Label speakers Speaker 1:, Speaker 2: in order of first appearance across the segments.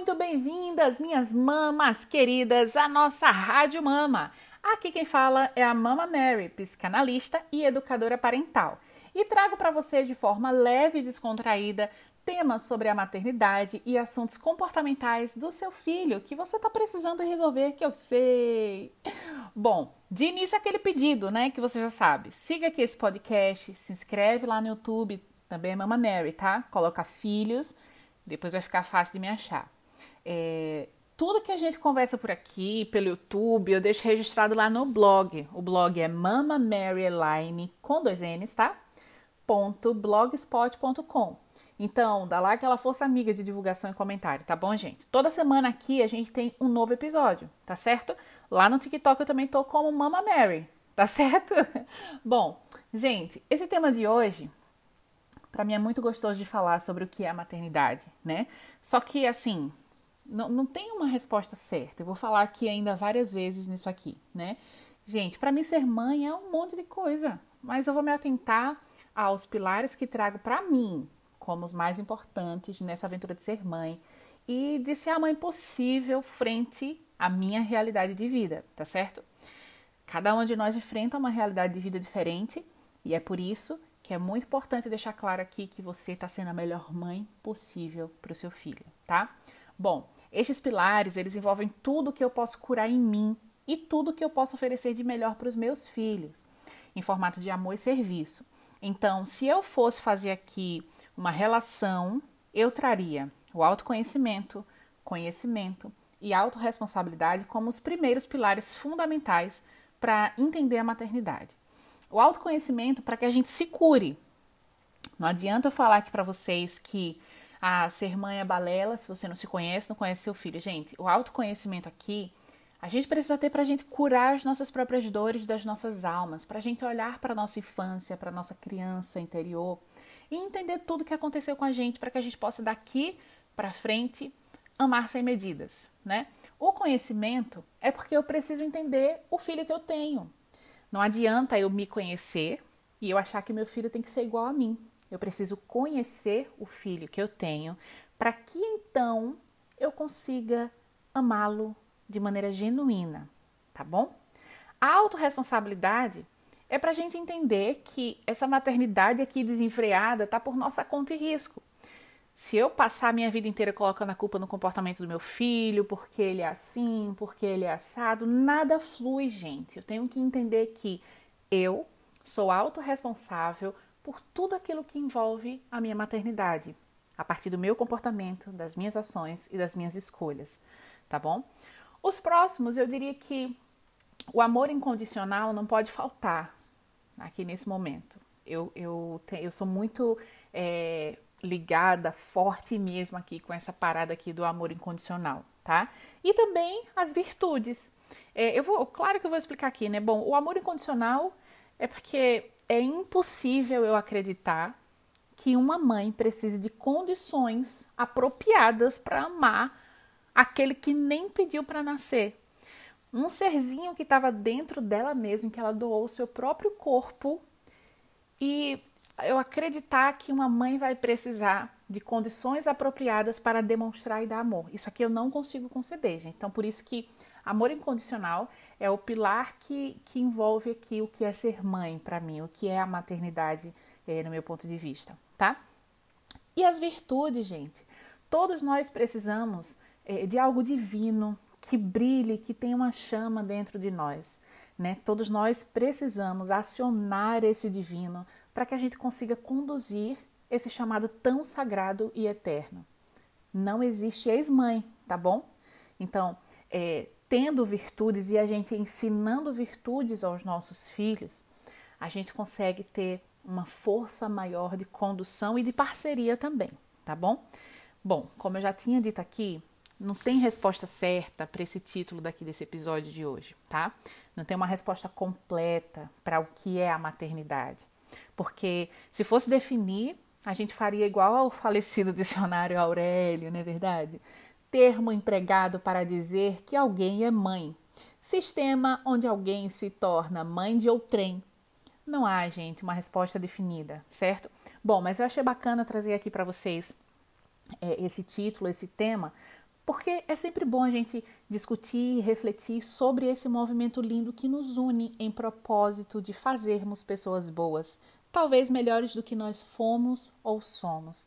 Speaker 1: muito bem-vindas, minhas mamas queridas, à nossa Rádio Mama. Aqui quem fala é a Mama Mary, psicanalista e educadora parental. E trago para você de forma leve e descontraída temas sobre a maternidade e assuntos comportamentais do seu filho que você está precisando resolver, que eu sei. Bom, de início aquele pedido, né, que você já sabe. Siga aqui esse podcast, se inscreve lá no YouTube, também é Mama Mary, tá? Coloca filhos depois vai ficar fácil de me achar. É, tudo que a gente conversa por aqui, pelo YouTube, eu deixo registrado lá no blog. O blog é Mama Mary Line com dois N's, tá? Blogspot.com. Então, dá lá aquela força amiga de divulgação e comentário, tá bom, gente? Toda semana aqui a gente tem um novo episódio, tá certo? Lá no TikTok eu também tô como Mama Mary, tá certo? bom, gente, esse tema de hoje para mim é muito gostoso de falar sobre o que é a maternidade, né? Só que, assim, não, não tem uma resposta certa. Eu vou falar aqui ainda várias vezes nisso aqui, né? Gente, para mim ser mãe é um monte de coisa, mas eu vou me atentar aos pilares que trago para mim como os mais importantes nessa aventura de ser mãe e de ser a mãe possível frente à minha realidade de vida, tá certo? Cada um de nós enfrenta uma realidade de vida diferente e é por isso que é muito importante deixar claro aqui que você está sendo a melhor mãe possível para o seu filho, tá? Bom, estes pilares eles envolvem tudo que eu posso curar em mim e tudo que eu posso oferecer de melhor para os meus filhos, em formato de amor e serviço. Então, se eu fosse fazer aqui uma relação, eu traria o autoconhecimento, conhecimento e autorresponsabilidade como os primeiros pilares fundamentais para entender a maternidade o autoconhecimento para que a gente se cure. Não adianta eu falar aqui para vocês que a ser mãe é balela se você não se conhece, não conhece seu filho. Gente, o autoconhecimento aqui a gente precisa ter para a gente curar as nossas próprias dores das nossas almas, para a gente olhar para a nossa infância, para a nossa criança interior e entender tudo que aconteceu com a gente para que a gente possa daqui para frente amar sem medidas, né? O conhecimento é porque eu preciso entender o filho que eu tenho, não adianta eu me conhecer e eu achar que meu filho tem que ser igual a mim. Eu preciso conhecer o filho que eu tenho para que então eu consiga amá-lo de maneira genuína, tá bom? A autorresponsabilidade é para a gente entender que essa maternidade aqui desenfreada está por nossa conta e risco. Se eu passar a minha vida inteira colocando a culpa no comportamento do meu filho, porque ele é assim, porque ele é assado, nada flui, gente. Eu tenho que entender que eu sou autorresponsável por tudo aquilo que envolve a minha maternidade, a partir do meu comportamento, das minhas ações e das minhas escolhas, tá bom? Os próximos, eu diria que o amor incondicional não pode faltar aqui nesse momento. Eu, eu, eu sou muito é, ligada, forte mesmo aqui com essa parada aqui do amor incondicional, tá? E também as virtudes. É, eu vou, claro que eu vou explicar aqui, né? Bom, o amor incondicional é porque é impossível eu acreditar que uma mãe precise de condições apropriadas para amar aquele que nem pediu para nascer. Um serzinho que estava dentro dela mesma, que ela doou o seu próprio corpo e eu acreditar que uma mãe vai precisar de condições apropriadas para demonstrar e dar amor. Isso aqui eu não consigo conceber, gente. Então, por isso que amor incondicional é o pilar que, que envolve aqui o que é ser mãe para mim, o que é a maternidade é, no meu ponto de vista, tá? E as virtudes, gente. Todos nós precisamos é, de algo divino que brilhe, que tenha uma chama dentro de nós. Né? Todos nós precisamos acionar esse divino para que a gente consiga conduzir esse chamado tão sagrado e eterno. Não existe ex-mãe, tá bom? Então, é, tendo virtudes e a gente ensinando virtudes aos nossos filhos, a gente consegue ter uma força maior de condução e de parceria também, tá bom? Bom, como eu já tinha dito aqui, não tem resposta certa para esse título daqui desse episódio de hoje, tá? Não tem uma resposta completa para o que é a maternidade. Porque se fosse definir, a gente faria igual ao falecido dicionário Aurélio, não é verdade? Termo empregado para dizer que alguém é mãe. Sistema onde alguém se torna mãe de outrem. Não há, gente, uma resposta definida, certo? Bom, mas eu achei bacana trazer aqui para vocês é, esse título, esse tema, porque é sempre bom a gente discutir e refletir sobre esse movimento lindo que nos une em propósito de fazermos pessoas boas, talvez melhores do que nós fomos ou somos.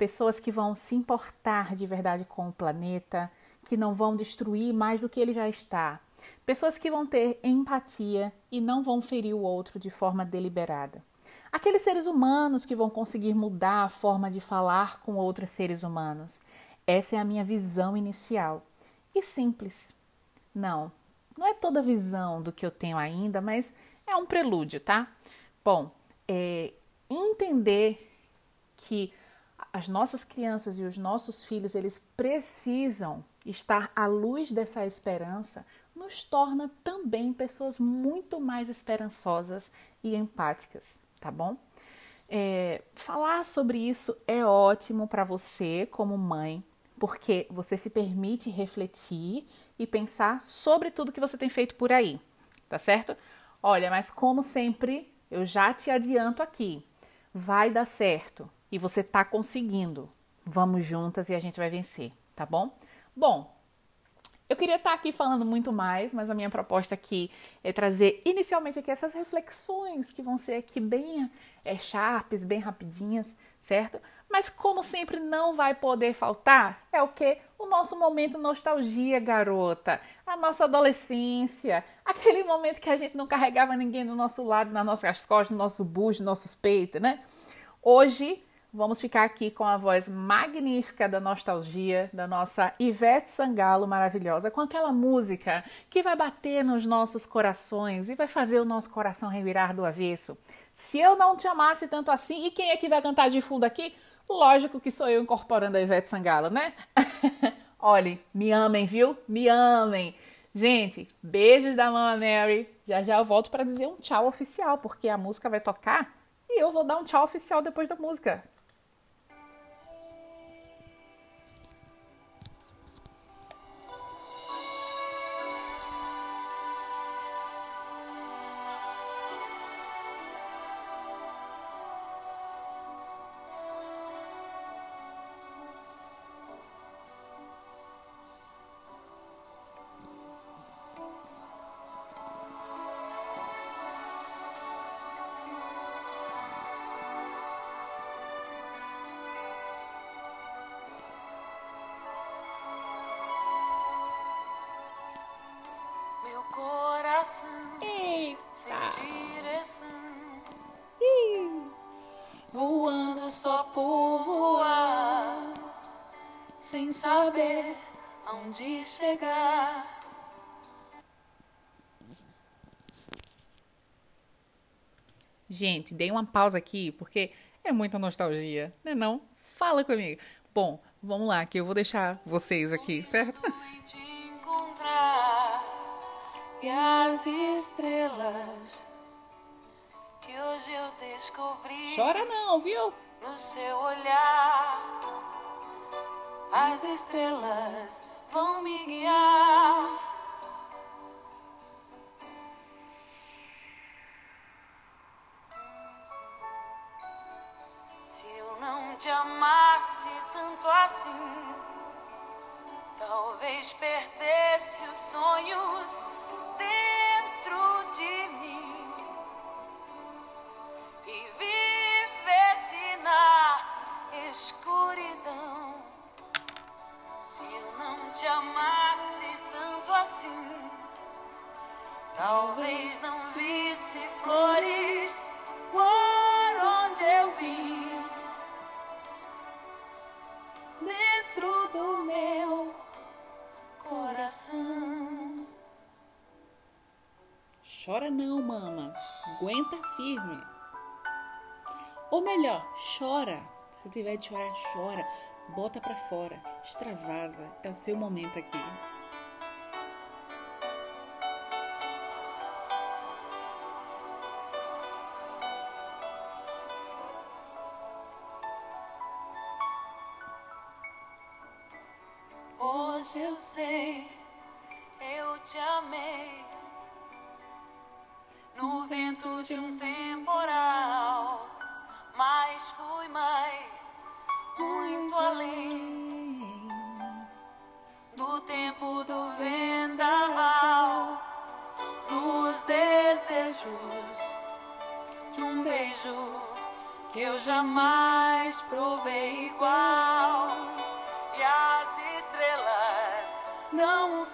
Speaker 1: Pessoas que vão se importar de verdade com o planeta, que não vão destruir mais do que ele já está. Pessoas que vão ter empatia e não vão ferir o outro de forma deliberada. Aqueles seres humanos que vão conseguir mudar a forma de falar com outros seres humanos. Essa é a minha visão inicial. E simples. Não, não é toda a visão do que eu tenho ainda, mas é um prelúdio, tá? Bom, é, entender que as nossas crianças e os nossos filhos eles precisam estar à luz dessa esperança nos torna também pessoas muito mais esperançosas e empáticas, tá bom? É, falar sobre isso é ótimo para você como mãe, porque você se permite refletir e pensar sobre tudo que você tem feito por aí, tá certo? Olha, mas como sempre, eu já te adianto aqui, vai dar certo e você tá conseguindo. Vamos juntas e a gente vai vencer, tá bom? Bom, eu queria estar aqui falando muito mais, mas a minha proposta aqui é trazer inicialmente aqui essas reflexões que vão ser aqui bem é, sharps, bem rapidinhas, certo? Mas como sempre não vai poder faltar, é o que? O nosso momento nostalgia, garota. A nossa adolescência, aquele momento que a gente não carregava ninguém do nosso lado, nas nossas costas, no nosso bucho, nos nossos peitos, né? Hoje vamos ficar aqui com a voz magnífica da nostalgia da nossa Ivete Sangalo maravilhosa, com aquela música que vai bater nos nossos corações e vai fazer o nosso coração revirar do avesso. Se eu não te amasse tanto assim, e quem é que vai cantar de fundo aqui? Lógico que sou eu incorporando a Ivete Sangalo, né? Olhem, me amem, viu? Me amem. Gente, beijos da Mama Mary. Já já eu volto para dizer um tchau oficial, porque a música vai tocar e eu vou dar um tchau oficial depois da música.
Speaker 2: Sem direção, Ih. voando só por voar, sem saber aonde chegar.
Speaker 1: Gente, dei uma pausa aqui porque é muita nostalgia, né não? Fala comigo. Bom, vamos lá, que eu vou deixar vocês aqui, certo?
Speaker 2: E as estrelas que hoje eu descobri.
Speaker 1: Chora não, viu?
Speaker 2: No seu olhar, as estrelas vão me guiar. Se eu não te amasse tanto assim, talvez perdesse os sonhos assim, talvez não visse flores por onde eu vim. Dentro do meu coração.
Speaker 1: Chora não, mama. Aguenta firme. Ou melhor, chora. Se tiver de chorar, chora Bota para fora, extravasa, é o seu momento aqui.
Speaker 2: sei, eu te amei. No vento de um temporal, mas fui mais, muito além do tempo do vendaval, dos desejos, num beijo que eu jamais provei igual.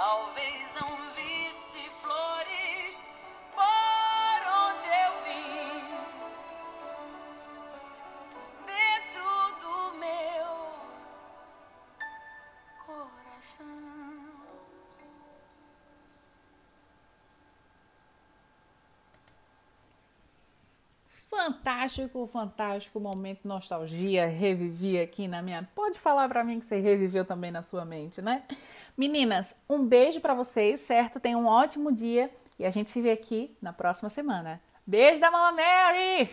Speaker 2: talvez não visse flores por onde eu vim. Dentro do meu coração.
Speaker 1: Fantástico, fantástico momento nostalgia, revivi aqui na minha. Pode falar pra mim que você reviveu também na sua mente, né? Meninas, um beijo pra vocês, certo? Tenham um ótimo dia e a gente se vê aqui na próxima semana. Beijo da Mama Mary!